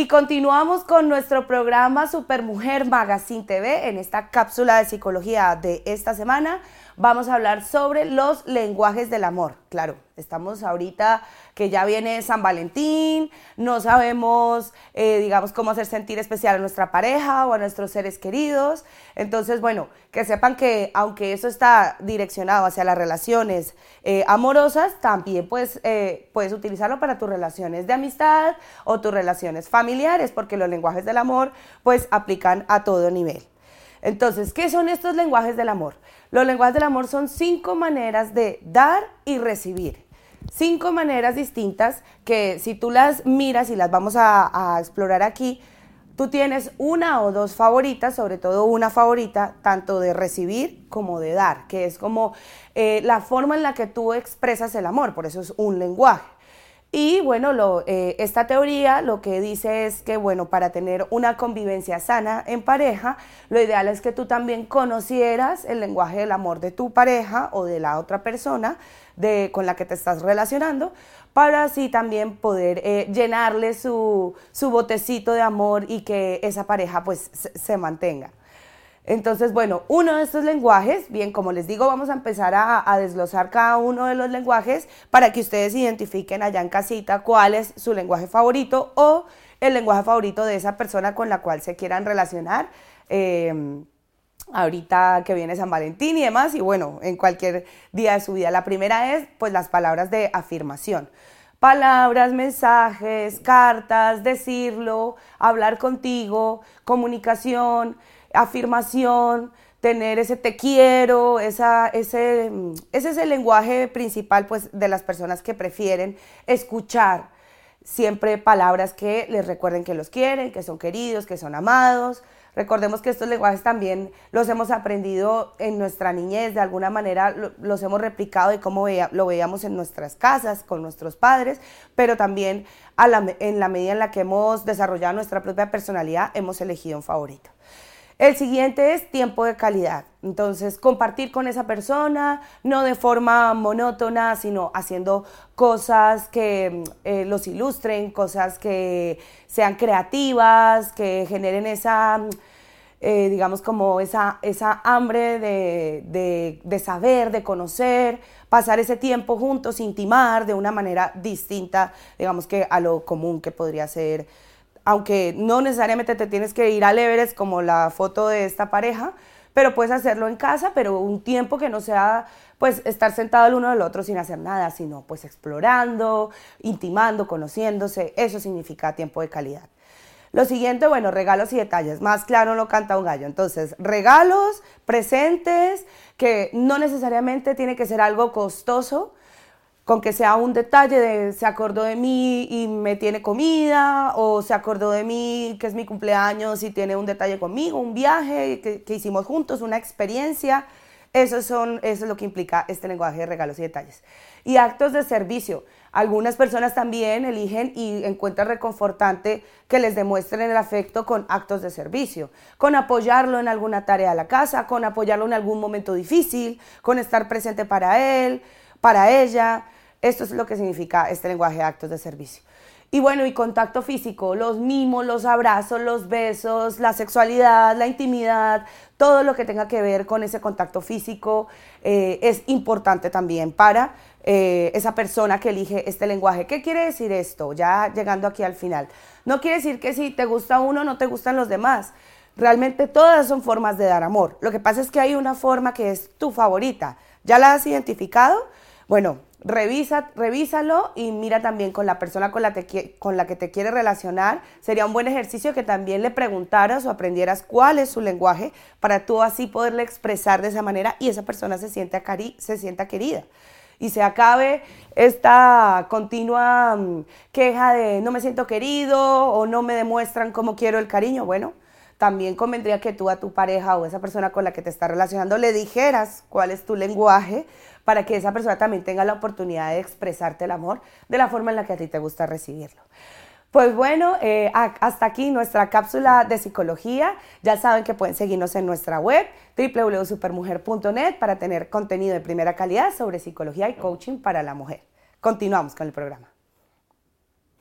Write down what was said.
Y continuamos con nuestro programa Supermujer Magazine TV. En esta cápsula de psicología de esta semana vamos a hablar sobre los lenguajes del amor. Claro, estamos ahorita que ya viene San Valentín, no sabemos, eh, digamos, cómo hacer sentir especial a nuestra pareja o a nuestros seres queridos. Entonces, bueno, que sepan que aunque eso está direccionado hacia las relaciones eh, amorosas, también puedes, eh, puedes utilizarlo para tus relaciones de amistad o tus relaciones familiares, porque los lenguajes del amor pues aplican a todo nivel. Entonces, ¿qué son estos lenguajes del amor? Los lenguajes del amor son cinco maneras de dar y recibir. Cinco maneras distintas que si tú las miras y las vamos a, explorar aquí, tú tienes una o dos favoritas, sobre todo una favorita, tanto de recibir como de dar, que es como eh, la forma en la que tú expresas el amor, por eso es un lenguaje. Y bueno, lo, eh, esta teoría lo que dice es que, bueno, para tener una convivencia sana en pareja, lo ideal es que tú también conocieras el lenguaje del amor de tu pareja o de la otra persona de, con la que te estás relacionando, para así también poder eh, llenarle su, su, botecito de amor y que esa pareja pues se mantenga. Entonces, bueno, uno de estos lenguajes, bien, como les digo, vamos a empezar a, desglosar cada uno de los lenguajes para que ustedes identifiquen allá en casita cuál es su lenguaje favorito o el lenguaje favorito de esa persona con la cual se quieran relacionar. Em, ahorita que viene San Valentín y demás, y bueno, en cualquier día de su vida. La primera es, pues, las palabras de afirmación palabras, mensajes, cartas, decirlo, hablar contigo, comunicación, afirmación, tener ese te quiero, esa, ese, ese es el lenguaje principal pues, de las personas que prefieren escuchar siempre palabras que les recuerden que los quieren, que son queridos, que son amados. Recordemos que estos lenguajes también los hemos aprendido en nuestra niñez, de alguna manera los hemos replicado y cómo lo veíamos en nuestras casas, con nuestros padres, pero también en la medida en la que hemos desarrollado nuestra propia personalidad, hemos elegido un favorito. El siguiente es tiempo de calidad. Entonces, compartir con esa persona, no de forma monótona, sino haciendo cosas que eh, los ilustren, cosas que sean creativas, que generen esa, eh, digamos, como esa, esa hambre de, de saber, de conocer, pasar ese tiempo juntos, intimar de una manera distinta, digamos que a lo común que podría ser aunque no necesariamente te tienes que ir al Everest como la foto de esta pareja, pero puedes hacerlo en casa, pero un tiempo que no sea pues estar sentado el uno del otro sin hacer nada, sino pues explorando, intimando, conociéndose, eso significa tiempo de calidad. Lo siguiente, bueno, regalos y detalles, más claro no canta un gallo. Entonces, regalos, presentes, que no necesariamente tiene que ser algo costoso, con que sea un detalle de se acordó de mí y me tiene comida, o se acordó de mí que es mi cumpleaños y tiene un detalle conmigo, un viaje que, hicimos juntos, una experiencia. Eso, son, eso es lo que implica este lenguaje de regalos y detalles. Y actos de servicio. Algunas personas también eligen y encuentran reconfortante que les demuestren el afecto con actos de servicio, con apoyarlo en alguna tarea de la casa, con apoyarlo en algún momento difícil, con estar presente para él, para ella. Esto es lo que significa este lenguaje de actos de servicio. Y bueno, y contacto físico, los mimos, los abrazos, los besos, la sexualidad, la intimidad, todo lo que tenga que ver con ese contacto físico eh, es importante también para eh, esa persona que elige este lenguaje. ¿Qué quiere decir esto? Ya llegando aquí al final. No quiere decir que si te gusta uno, no te gustan los demás. Realmente todas son formas de dar amor. Lo que pasa es que hay una forma que es tu favorita. ¿Ya la has identificado? Bueno, Revisa, revísalo y mira también con la persona con la, que te quiere relacionar. Sería un buen ejercicio que también le preguntaras o aprendieras cuál es su lenguaje para tú así poderle expresar de esa manera y esa persona se sienta, se sienta querida. Y se acabe esta continua mm, queja de no me siento querido o no me demuestran cómo quiero el cariño. Bueno, también convendría que tú a tu pareja o esa persona con la que te estás relacionando le dijeras cuál es tu lenguaje para que esa persona también tenga la oportunidad de expresarte el amor de la forma en la que a ti te gusta recibirlo. Pues bueno, eh, hasta aquí nuestra cápsula de psicología. Ya saben que pueden seguirnos en nuestra web www.supermujer.net para tener contenido de primera calidad sobre psicología y coaching para la mujer. Continuamos con el programa.